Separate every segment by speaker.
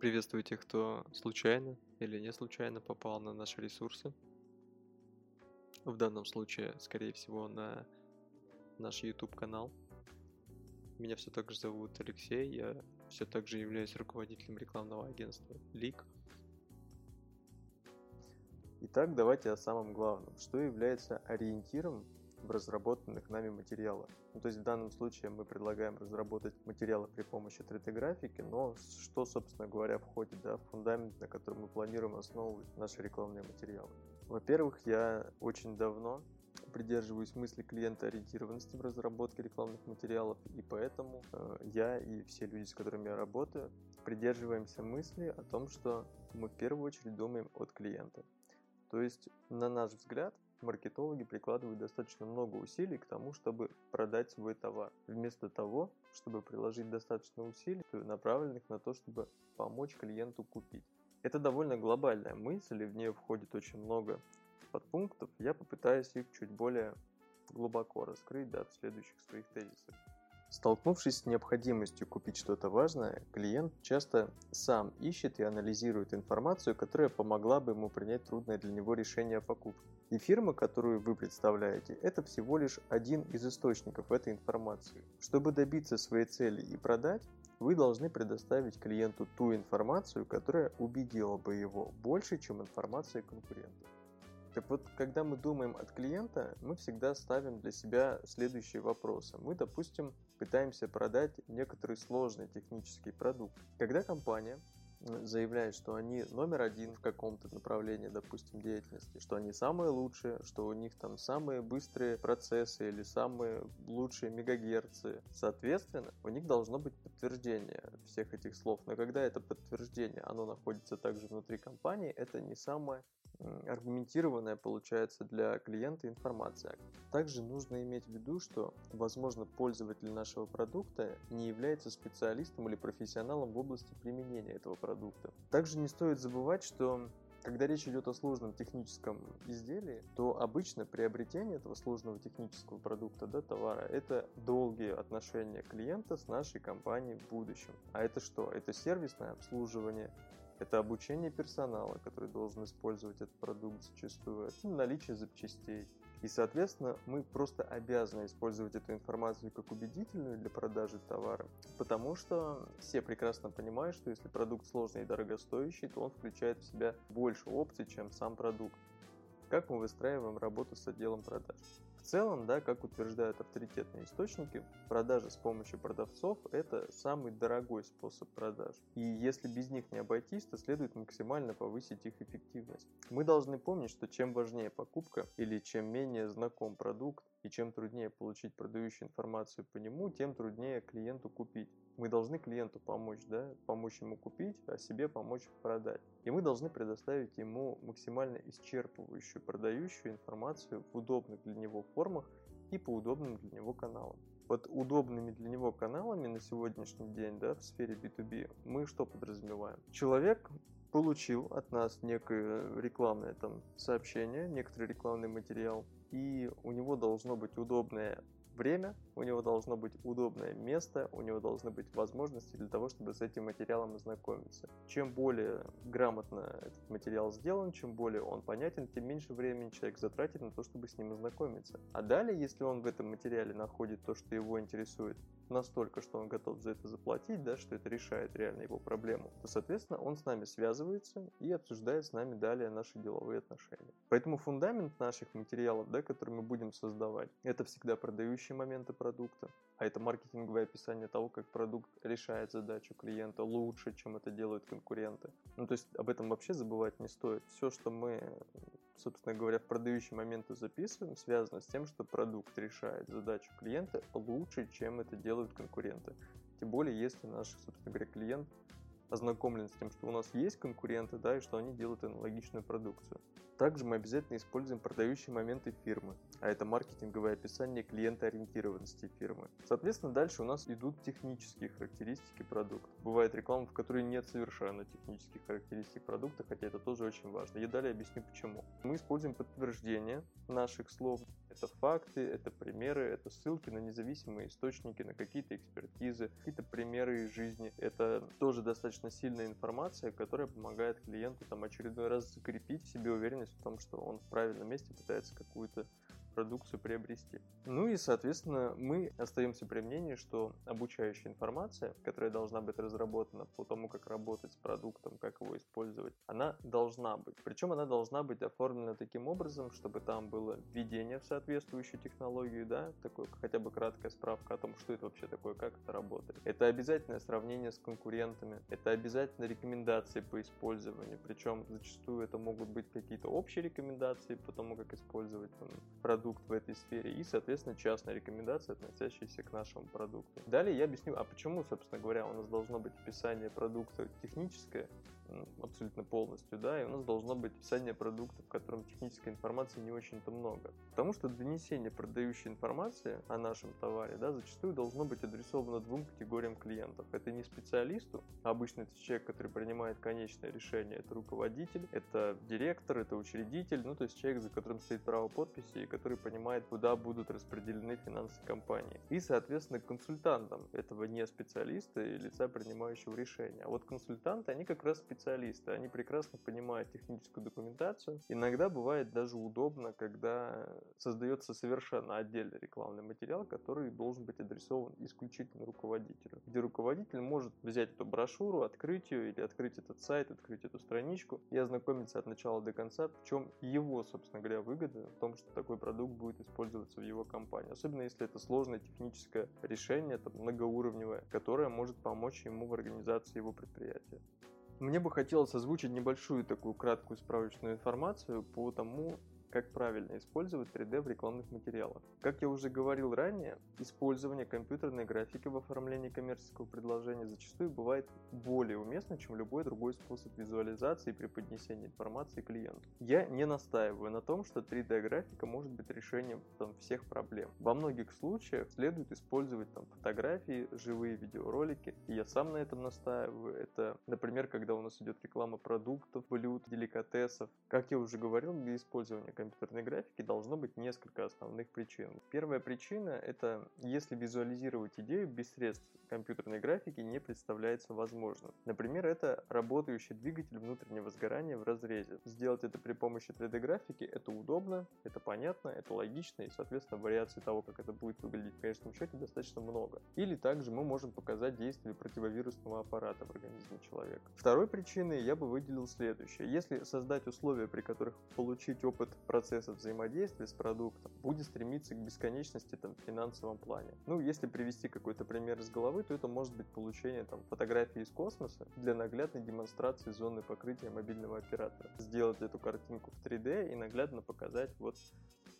Speaker 1: Приветствую тех, кто случайно или не случайно попал на наши ресурсы. В данном случае, скорее всего, на наш YouTube канал. Меня все так же зовут Алексей, я все так же являюсь руководителем рекламного агентства Лик. Итак, давайте о самом главном. Что является ориентиром в разработанных нами материалах. Ну, то есть в данном случае мы предлагаем разработать материалы при помощи 3D-графики, но что, собственно говоря, входит да, в фундамент, на котором мы планируем основывать наши рекламные материалы. Во-первых, я очень давно придерживаюсь мысли клиента-ориентированности в разработке рекламных материалов, и поэтому э, я и все люди, с которыми я работаю, придерживаемся мысли о том, что мы в первую очередь думаем от клиента. То есть, на наш взгляд, маркетологи прикладывают достаточно много усилий к тому, чтобы продать свой товар, вместо того, чтобы приложить достаточно усилий, направленных на то, чтобы помочь клиенту купить. Это довольно глобальная мысль, и в нее входит очень много подпунктов. Я попытаюсь их чуть более глубоко раскрыть да, в следующих своих тезисах. Столкнувшись с необходимостью купить что-то важное, клиент часто сам ищет и анализирует информацию, которая помогла бы ему принять трудное для него решение о покупке. И фирма, которую вы представляете, это всего лишь один из источников этой информации. Чтобы добиться своей цели и продать, вы должны предоставить клиенту ту информацию, которая убедила бы его больше, чем информация конкурентов. Так вот, когда мы думаем от клиента, мы всегда ставим для себя следующие вопросы. Мы, допустим, пытаемся продать некоторый сложный технический продукт. Когда компания заявляют, что они номер один в каком-то направлении, допустим, деятельности, что они самые лучшие, что у них там самые быстрые процессы или самые лучшие мегагерцы. Соответственно, у них должно быть подтверждение всех этих слов. Но когда это подтверждение, оно находится также внутри компании, это не самое аргументированная получается для клиента информация. Также нужно иметь в виду, что, возможно, пользователь нашего продукта не является специалистом или профессионалом в области применения этого продукта. Также не стоит забывать, что когда речь идет о сложном техническом изделии, то обычно приобретение этого сложного технического продукта, да, товара, это долгие отношения клиента с нашей компанией в будущем. А это что? Это сервисное обслуживание, это обучение персонала, который должен использовать этот продукт зачастую, это наличие запчастей. И, соответственно, мы просто обязаны использовать эту информацию как убедительную для продажи товара, потому что все прекрасно понимают, что если продукт сложный и дорогостоящий, то он включает в себя больше опций, чем сам продукт. Как мы выстраиваем работу с отделом продаж? Целом, да, как утверждают авторитетные источники, продажа с помощью продавцов – это самый дорогой способ продаж. И если без них не обойтись, то следует максимально повысить их эффективность. Мы должны помнить, что чем важнее покупка или чем менее знаком продукт, и чем труднее получить продающую информацию по нему, тем труднее клиенту купить. Мы должны клиенту помочь, да, помочь ему купить, а себе помочь продать. И мы должны предоставить ему максимально исчерпывающую продающую информацию в удобных для него формах и по удобным для него каналам. Под удобными для него каналами на сегодняшний день да, в сфере B2B мы что подразумеваем? Человек получил от нас некое рекламное там, сообщение, некоторый рекламный материал, и у него должно быть удобное время, у него должно быть удобное место, у него должны быть возможности для того, чтобы с этим материалом ознакомиться. Чем более грамотно этот материал сделан, чем более он понятен, тем меньше времени человек затратит на то, чтобы с ним ознакомиться. А далее, если он в этом материале находит то, что его интересует, настолько, что он готов за это заплатить, да, что это решает реально его проблему, то, соответственно, он с нами связывается и обсуждает с нами далее наши деловые отношения. Поэтому фундамент наших материалов, да, которые мы будем создавать, это всегда продающие моменты продукта, а это маркетинговое описание того, как продукт решает задачу клиента лучше, чем это делают конкуренты. Ну, то есть об этом вообще забывать не стоит. Все, что мы, собственно говоря, в продающие моменты записываем, связано с тем, что продукт решает задачу клиента лучше, чем это делают конкуренты. Тем более, если наш, собственно говоря, клиент ознакомлен с тем, что у нас есть конкуренты, да, и что они делают аналогичную продукцию. Также мы обязательно используем продающие моменты фирмы, а это маркетинговое описание клиентоориентированности фирмы. Соответственно, дальше у нас идут технические характеристики продукта. Бывает реклама, в которой нет совершенно технических характеристик продукта, хотя это тоже очень важно. Я далее объясню почему. Мы используем подтверждение наших слов. Это факты, это примеры, это ссылки на независимые источники, на какие-то экспертизы, какие-то примеры из жизни. Это тоже достаточно сильная информация, которая помогает клиенту там очередной раз закрепить в себе уверенность в том, что он в правильном месте пытается какую-то продукцию приобрести. Ну и, соответственно, мы остаемся при мнении, что обучающая информация, которая должна быть разработана по тому, как работать с продуктом, как его использовать, она должна быть. Причем она должна быть оформлена таким образом, чтобы там было введение в соответствующую технологию, да, такое хотя бы краткая справка о том, что это вообще такое, как это работает. Это обязательное сравнение с конкурентами, это обязательно рекомендации по использованию, причем зачастую это могут быть какие-то общие рекомендации по тому, как использовать там, продукт продукт в этой сфере и, соответственно, частная рекомендация, относящаяся к нашему продукту. Далее я объясню, а почему, собственно говоря, у нас должно быть описание продукта техническое, абсолютно полностью, да, и у нас должно быть описание продукта, в котором технической информации не очень-то много. Потому что донесение продающей информации о нашем товаре, да, зачастую должно быть адресовано двум категориям клиентов. Это не специалисту, а обычно это человек, который принимает конечное решение, это руководитель, это директор, это учредитель, ну, то есть человек, за которым стоит право подписи и который понимает, куда будут распределены финансы компании. И, соответственно, консультантам этого не специалиста и лица, принимающего решения. А вот консультанты, они как раз специалисты специалисты, они прекрасно понимают техническую документацию. Иногда бывает даже удобно, когда создается совершенно отдельный рекламный материал, который должен быть адресован исключительно руководителю. Где руководитель может взять эту брошюру, открыть ее или открыть этот сайт, открыть эту страничку и ознакомиться от начала до конца, в чем его, собственно говоря, выгода в том, что такой продукт будет использоваться в его компании. Особенно если это сложное техническое решение, там, многоуровневое, которое может помочь ему в организации его предприятия. Мне бы хотелось озвучить небольшую такую краткую справочную информацию по тому, как правильно использовать 3D в рекламных материалах. Как я уже говорил ранее, использование компьютерной графики в оформлении коммерческого предложения зачастую бывает более уместно, чем любой другой способ визуализации и преподнесения информации клиенту. Я не настаиваю на том, что 3D-графика может быть решением там, всех проблем. Во многих случаях следует использовать там, фотографии, живые видеоролики, и я сам на этом настаиваю. Это, например, когда у нас идет реклама продуктов, блюд, деликатесов. Как я уже говорил, для использования компьютерной графики должно быть несколько основных причин. Первая причина – это если визуализировать идею без средств компьютерной графики не представляется возможным. Например, это работающий двигатель внутреннего сгорания в разрезе. Сделать это при помощи 3D-графики – это удобно, это понятно, это логично, и, соответственно, вариаций того, как это будет выглядеть в конечном счете, достаточно много. Или также мы можем показать действие противовирусного аппарата в организме человека. Второй причиной я бы выделил следующее. Если создать условия, при которых получить опыт процесса взаимодействия с продуктом будет стремиться к бесконечности там, в финансовом плане. Ну, если привести какой-то пример из головы, то это может быть получение там, фотографии из космоса для наглядной демонстрации зоны покрытия мобильного оператора. Сделать эту картинку в 3D и наглядно показать вот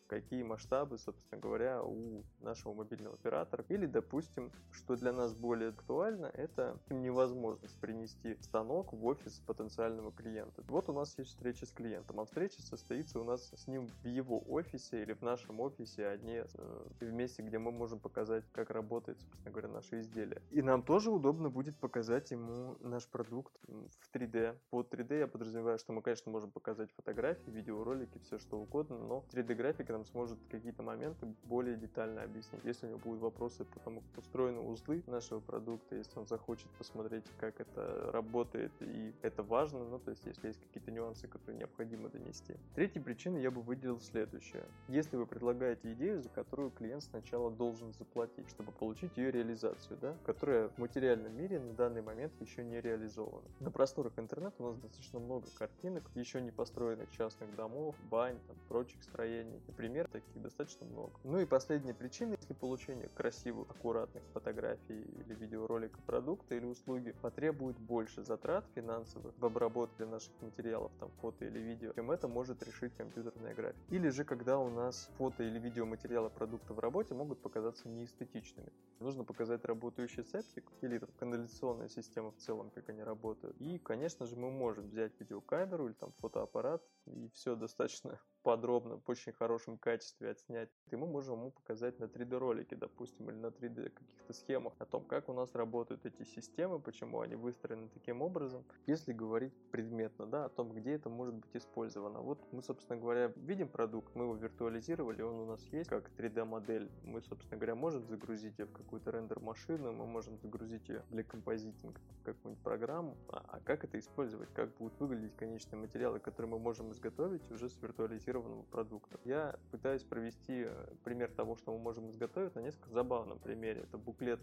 Speaker 1: какие масштабы, собственно говоря, у нашего мобильного оператора. Или, допустим, что для нас более актуально, это невозможность принести станок в офис потенциального клиента. Вот у нас есть встреча с клиентом, а встреча состоится у нас с ним в его офисе или в нашем офисе, а не э, в месте, где мы можем показать, как работает, собственно говоря, наше изделие. И нам тоже удобно будет показать ему наш продукт в 3D. Под 3D я подразумеваю, что мы, конечно, можем показать фотографии, видеоролики, все что угодно, но 3D-графика нам сможет какие-то моменты более детально объяснить. Если у него будут вопросы по тому, как устроены узлы нашего продукта, если он захочет посмотреть, как это работает, и это важно, ну, то есть, если есть какие-то нюансы, которые необходимо донести. Третьей причиной я бы выделил следующее. Если вы предлагаете идею, за которую клиент сначала должен заплатить, чтобы получить ее реализацию, да, которая в материальном мире на данный момент еще не реализована. На просторах интернета у нас достаточно много картинок, еще не построенных частных домов, бань, там, прочих строений. Например, пример таких достаточно много. Ну и последняя причина, если получение красивых, аккуратных фотографий или видеоролика продукта или услуги потребует больше затрат финансовых в обработке наших материалов, там фото или видео, чем это может решить компьютерная графика. Или же когда у нас фото или видеоматериалы продукта в работе могут показаться неэстетичными. Нужно показать работающий септик или там, канализационная система в целом, как они работают. И, конечно же, мы можем взять видеокамеру или там фотоаппарат и все достаточно подробно, в очень хорошем качестве отснять, и мы можем ему показать на 3D-ролике, допустим, или на 3D каких-то схемах о том, как у нас работают эти системы, почему они выстроены таким образом. Если говорить предметно, да, о том, где это может быть использовано. Вот мы, собственно говоря, видим продукт, мы его виртуализировали, он у нас есть как 3D-модель. Мы, собственно говоря, можем загрузить ее в какую-то рендер-машину, мы можем загрузить ее для композитинга в какую-нибудь программу. А, а как это использовать? Как будут выглядеть конечные материалы, которые мы можем изготовить уже с виртуализированного продукта? Я пытаюсь провести э, пример того, что мы можем изготовить на несколько забавном примере. Это буклет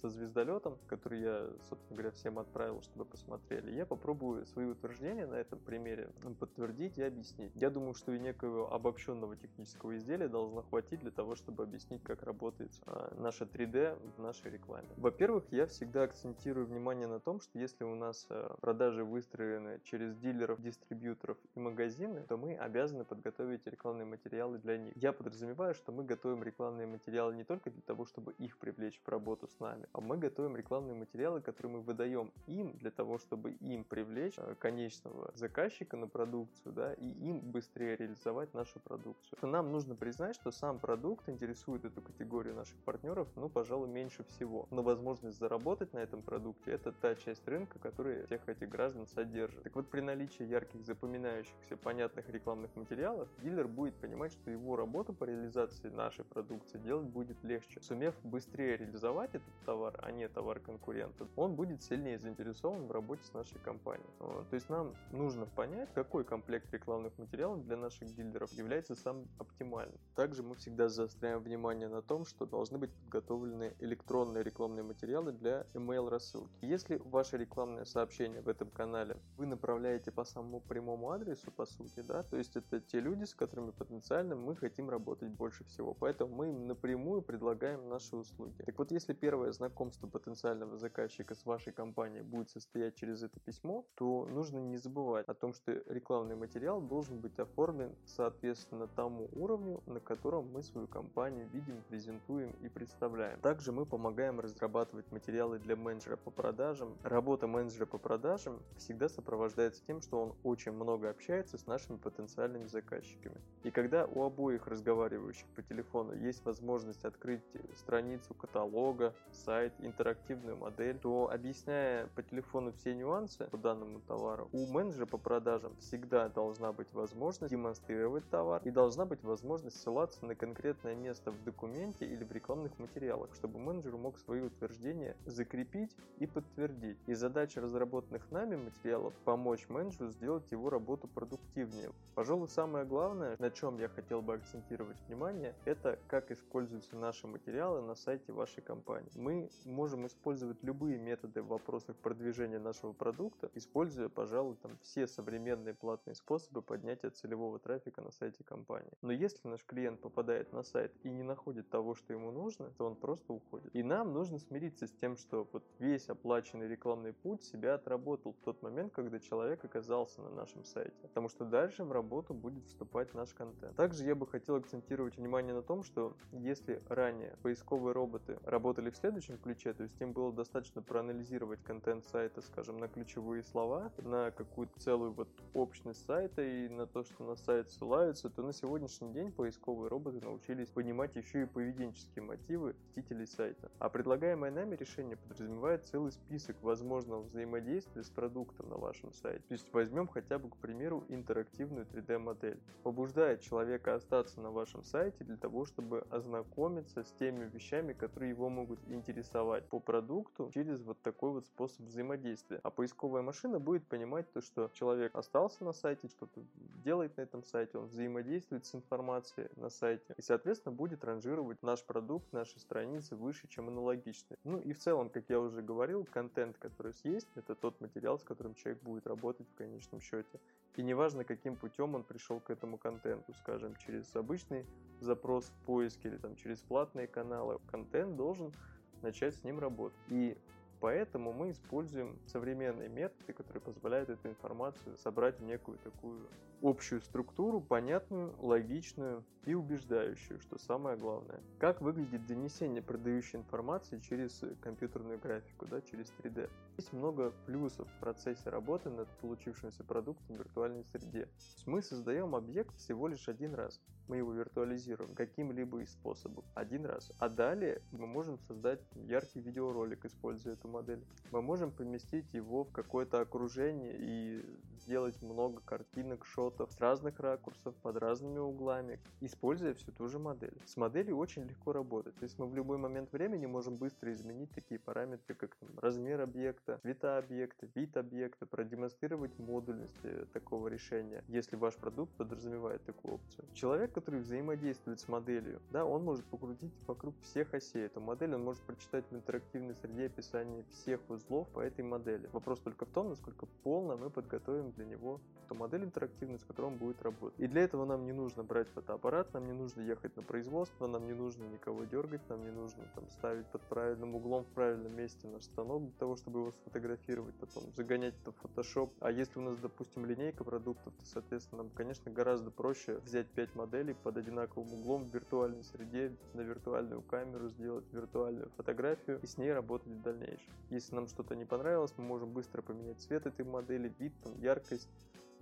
Speaker 1: со звездолетом, который я, собственно говоря, всем отправил, чтобы посмотрели. Я попробую свои утверждения на этом примере подтвердить и объяснить. Я думаю, что и некого обобщенного технического изделия должно хватить для того, чтобы объяснить, как работает а, наша 3D в нашей рекламе. Во-первых, я всегда акцентирую внимание на том, что если у нас а, продажи выстроены через дилеров, дистрибьюторов и магазины, то мы обязаны подготовить рекламные материалы для них. Я подразумеваю, что мы готовим рекламные материалы не только для того, чтобы их привлечь в работу с нами, а мы готовим рекламные материалы, которые мы выдаем им для того, чтобы им привлечь а, конечного заказчика на продукцию, да, и им быстрее реализовать нашу продукцию. Нам нужно признать, что сам продукт интересует эту категорию наших партнеров, ну, пожалуй, меньше всего. Но возможность заработать на этом продукте – это та часть рынка, которая всех этих граждан содержит. Так вот, при наличии ярких, запоминающихся, понятных рекламных материалов, дилер будет понимать, что его работу по реализации нашей продукции делать будет легче. Сумев быстрее реализовать этот товар, а не товар конкурента, он будет сильнее заинтересован в работе с нашей компанией. То есть нам нужно понять, какой комплект рекламных материалов для наших дилеров является самым оптимальным. Также мы всегда заостряем внимание на том, что должны быть подготовлены электронные рекламные материалы для email рассылки. Если ваше рекламное сообщение в этом канале вы направляете по самому прямому адресу, по сути, да, то есть это те люди, с которыми потенциально мы хотим работать больше всего, поэтому мы им напрямую предлагаем наши услуги. Так вот, если первое знакомство потенциального заказчика с вашей компанией будет состоять через это письмо, то нужно не забывать о том, что рекламный материал должен быть оформлен соответственно тому уровню, на котором мы свою компанию видим, презентуем и представляем. Также мы помогаем разрабатывать материалы для менеджера по продажам. Работа менеджера по продажам всегда сопровождается тем, что он очень много общается с нашими потенциальными заказчиками. И когда у обоих разговаривающих по телефону есть возможность открыть страницу каталога, сайт, интерактивную модель, то объясняя по телефону все нюансы по данному товару, у менеджера по продажам всегда должна быть возможность демонстрировать товар и должна быть возможность ссылаться на конкретное место в документе или в рекламных материалах, чтобы менеджер мог свои утверждения закрепить и подтвердить. И задача разработанных нами материалов помочь менеджеру сделать его работу продуктивнее. Пожалуй, самое главное, на чем я хотел бы акцентировать внимание, это как используются наши материалы на сайте вашей компании. Мы можем использовать любые методы в вопросах продвижения нашего продукта, используя, пожалуй, там все современные платные способы поднятия целевого трафика на сайте компании. Но если наш клиент попадает на сайт и не находит того, что ему нужно, то он просто уходит. И нам нужно смириться с тем, что вот весь оплаченный рекламный путь себя отработал в тот момент, когда человек оказался на нашем сайте. Потому что дальше в работу будет вступать наш контент. Также я бы хотел акцентировать внимание на том, что если ранее поисковые роботы работали в следующем ключе, то есть им было достаточно проанализировать контент сайта, скажем, на ключевые слова, на какую-то целую вот общность сайта и на то, что на сайт ссылаются, то на сегодняшний день поисковые роботы научились понимать еще и поведенческие мотивы посетителей сайта. А предлагаемое нами решение подразумевает целый список возможного взаимодействия с продуктом на вашем сайте. То есть возьмем хотя бы, к примеру, интерактивную 3D-модель. Побуждает человека остаться на вашем сайте для того, чтобы ознакомиться с теми вещами, которые его могут интересовать по продукту через вот такой вот способ взаимодействия. А поисковая машина будет понимать то, что человек остался на сайте, что-то делает на этом сайте, он взаимодействует с информацией на сайте и, соответственно, будет ранжировать наш продукт, наши страницы выше, чем аналогичные. Ну и в целом, как я уже говорил, контент, который есть, это тот материал, с которым человек будет работать в конечном счете. И неважно, каким путем он пришел к этому контенту, скажем, через обычный запрос в поиске или там через платные каналы, контент должен начать с ним работать. И Поэтому мы используем современные методы, которые позволяют эту информацию собрать в некую такую общую структуру, понятную, логичную и убеждающую, что самое главное. Как выглядит донесение продающей информации через компьютерную графику, да, через 3D. Есть много плюсов в процессе работы над получившимся продуктом в виртуальной среде. Мы создаем объект всего лишь один раз. Мы его виртуализируем каким-либо из способов один раз. А далее мы можем создать яркий видеоролик, используя эту модель. Мы можем поместить его в какое-то окружение и сделать много картинок, шотов с разных ракурсов, под разными углами, используя всю ту же модель. С моделью очень легко работать. То есть мы в любой момент времени можем быстро изменить такие параметры, как там, размер объекта, цвета объекта, вид объекта, продемонстрировать модульность э, такого решения, если ваш продукт подразумевает такую опцию. Человек, который взаимодействует с моделью, да, он может покрутить вокруг всех осей эту модель, он может прочитать в интерактивной среде описание всех узлов по этой модели. Вопрос только в том, насколько полно мы подготовим для него ту модель интерактивную, с которой он будет работать. И для этого нам не нужно брать фотоаппарат, нам не нужно ехать на производство, нам не нужно никого дергать, нам не нужно там ставить под правильным углом в правильном месте наш станок для того, чтобы его сфотографировать, потом загонять это в Photoshop. А если у нас, допустим, линейка продуктов, то, соответственно, нам, конечно, гораздо проще взять 5 моделей под одинаковым углом в виртуальной среде, на виртуальную камеру сделать виртуальную фотографию и с ней работать в дальнейшем. Если нам что-то не понравилось, мы можем быстро поменять цвет этой модели, вид, там, яркость,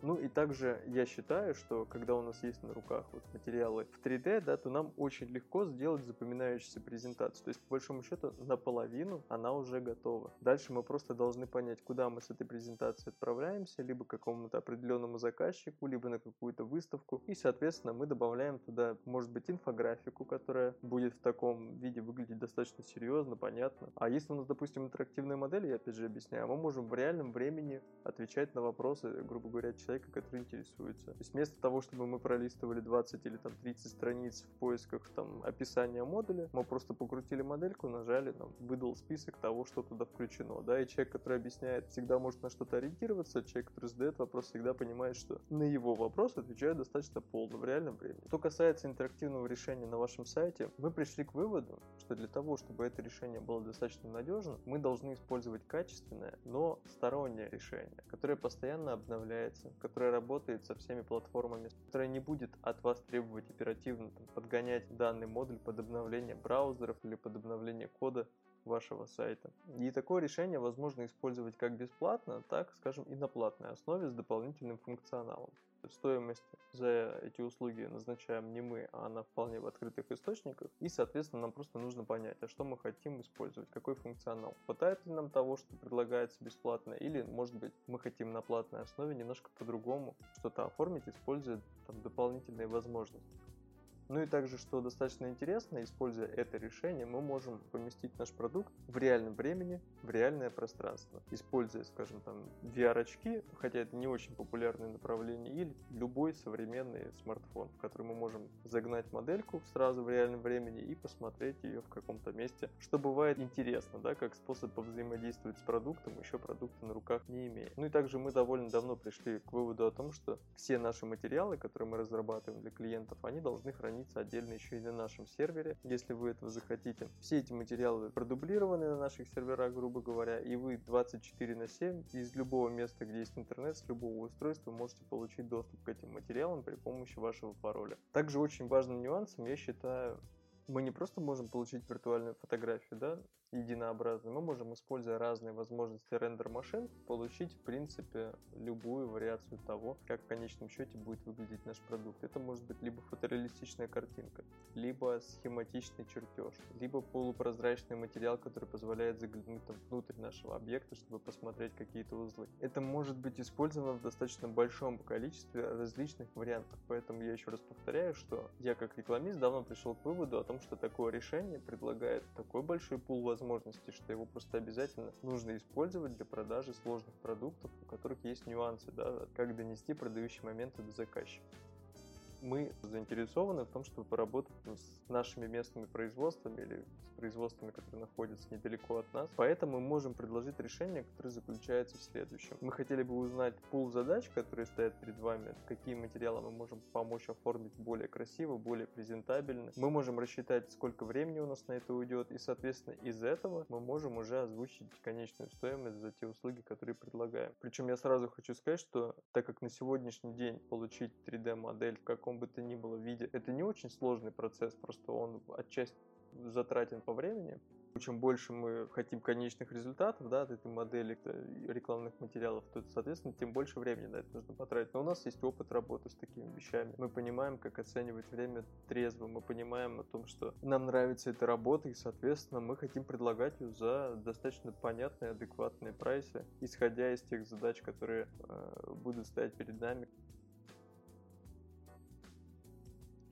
Speaker 1: ну и также я считаю, что когда у нас есть на руках вот материалы в 3D, да, то нам очень легко сделать запоминающуюся презентацию. То есть, по большому счету, наполовину она уже готова. Дальше мы просто должны понять, куда мы с этой презентацией отправляемся, либо к какому-то определенному заказчику, либо на какую-то выставку. И, соответственно, мы добавляем туда, может быть, инфографику, которая будет в таком виде выглядеть достаточно серьезно, понятно. А если у нас, допустим, интерактивная модель, я опять же объясняю, мы можем в реальном времени отвечать на вопросы, грубо говоря, человека человека, который интересуется. То есть вместо того, чтобы мы пролистывали 20 или там 30 страниц в поисках там описания модуля, мы просто покрутили модельку, нажали, нам выдал список того, что туда включено, да, и человек, который объясняет, всегда может на что-то ориентироваться, человек, который задает вопрос, всегда понимает, что на его вопрос отвечают достаточно полно в реальном времени. Что касается интерактивного решения на вашем сайте, мы пришли к выводу, что для того, чтобы это решение было достаточно надежным, мы должны использовать качественное, но стороннее решение, которое постоянно обновляется, которая работает со всеми платформами, которая не будет от вас требовать оперативно там, подгонять данный модуль под обновление браузеров или под обновление кода вашего сайта. И такое решение возможно использовать как бесплатно, так, скажем, и на платной основе с дополнительным функционалом стоимость за эти услуги назначаем не мы, а она вполне в открытых источниках. И, соответственно, нам просто нужно понять, а что мы хотим использовать, какой функционал. Хватает ли нам того, что предлагается бесплатно, или, может быть, мы хотим на платной основе немножко по-другому что-то оформить, используя там, дополнительные возможности. Ну и также, что достаточно интересно, используя это решение, мы можем поместить наш продукт в реальном времени, в реальное пространство, используя, скажем, там, VR-очки, хотя это не очень популярное направление, или любой современный смартфон, в который мы можем загнать модельку сразу в реальном времени и посмотреть ее в каком-то месте, что бывает интересно, да, как способ повзаимодействовать с продуктом, еще продукта на руках не имея. Ну и также мы довольно давно пришли к выводу о том, что все наши материалы, которые мы разрабатываем для клиентов, они должны хранить хранится отдельно еще и на нашем сервере, если вы этого захотите. Все эти материалы продублированы на наших серверах, грубо говоря, и вы 24 на 7 из любого места, где есть интернет, с любого устройства можете получить доступ к этим материалам при помощи вашего пароля. Также очень важным нюансом я считаю мы не просто можем получить виртуальную фотографию, да, единообразную, мы можем, используя разные возможности рендер-машин, получить, в принципе, любую вариацию того, как в конечном счете будет выглядеть наш продукт. Это может быть либо фотореалистичная картинка, либо схематичный чертеж, либо полупрозрачный материал, который позволяет заглянуть там, внутрь нашего объекта, чтобы посмотреть какие-то узлы. Это может быть использовано в достаточно большом количестве различных вариантов, поэтому я еще раз повторяю, что я как рекламист давно пришел к выводу о том, что такое решение предлагает такой большой пул возможностей, что его просто обязательно нужно использовать для продажи сложных продуктов, у которых есть нюансы, да, как донести продающие моменты до заказчика. Мы заинтересованы в том, чтобы поработать ну, с нашими местными производствами или с производствами, которые находятся недалеко от нас. Поэтому мы можем предложить решение, которое заключается в следующем. Мы хотели бы узнать пул задач, которые стоят перед вами, какие материалы мы можем помочь оформить более красиво, более презентабельно. Мы можем рассчитать, сколько времени у нас на это уйдет, и, соответственно, из этого мы можем уже озвучить конечную стоимость за те услуги, которые предлагаем. Причем я сразу хочу сказать, что так как на сегодняшний день получить 3D-модель в каком бы то ни было виде, это не очень сложный процесс, просто он отчасти затратен по времени, чем больше мы хотим конечных результатов да, от этой модели рекламных материалов, то, соответственно, тем больше времени на это нужно потратить. Но у нас есть опыт работы с такими вещами. Мы понимаем, как оценивать время трезво. Мы понимаем о том, что нам нравится эта работа, и, соответственно, мы хотим предлагать ее за достаточно понятные, адекватные прайсы, исходя из тех задач, которые э, будут стоять перед нами.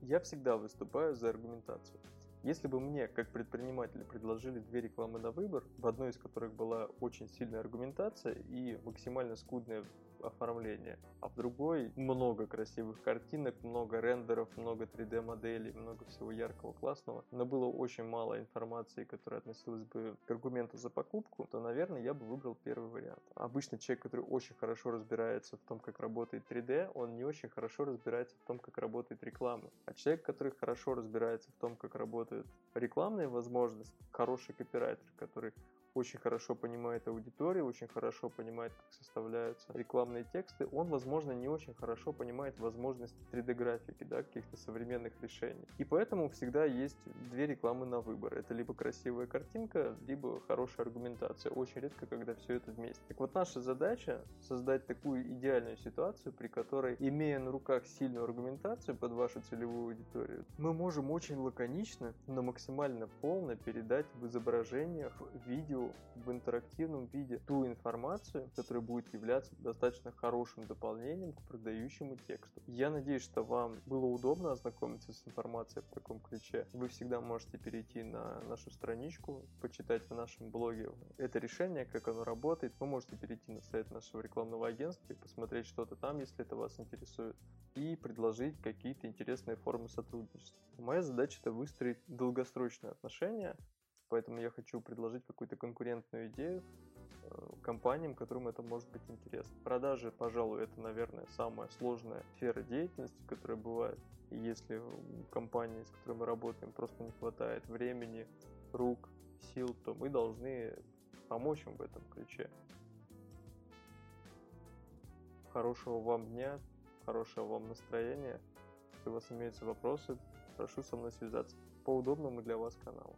Speaker 1: Я всегда выступаю за аргументацию. Если бы мне, как предпринимателю, предложили две рекламы на выбор, в одной из которых была очень сильная аргументация и максимально скудная оформление, а в другой много красивых картинок, много рендеров, много 3D моделей, много всего яркого, классного, но было очень мало информации, которая относилась бы к аргументу за покупку, то, наверное, я бы выбрал первый вариант. Обычно человек, который очень хорошо разбирается в том, как работает 3D, он не очень хорошо разбирается в том, как работает реклама. А человек, который хорошо разбирается в том, как работают рекламные возможности, хороший копирайтер, который очень хорошо понимает аудиторию, очень хорошо понимает, как составляются рекламные тексты, он, возможно, не очень хорошо понимает возможности 3D-графики, да, каких-то современных решений. И поэтому всегда есть две рекламы на выбор. Это либо красивая картинка, либо хорошая аргументация. Очень редко, когда все это вместе. Так вот, наша задача создать такую идеальную ситуацию, при которой, имея на руках сильную аргументацию под вашу целевую аудиторию, мы можем очень лаконично, но максимально полно передать в изображениях, видео, в интерактивном виде ту информацию, которая будет являться достаточно хорошим дополнением к продающему тексту. Я надеюсь, что вам было удобно ознакомиться с информацией в таком ключе. Вы всегда можете перейти на нашу страничку, почитать в нашем блоге это решение, как оно работает. Вы можете перейти на сайт нашего рекламного агентства и посмотреть что-то там, если это вас интересует, и предложить какие-то интересные формы сотрудничества. Моя задача это выстроить долгосрочные отношения Поэтому я хочу предложить какую-то конкурентную идею э, компаниям, которым это может быть интересно. Продажи, пожалуй, это, наверное, самая сложная сфера деятельности, которая бывает. И если у компании, с которой мы работаем, просто не хватает времени, рук, сил, то мы должны помочь им в этом ключе. Хорошего вам дня, хорошего вам настроения. Если у вас имеются вопросы, прошу со мной связаться по удобному для вас каналу.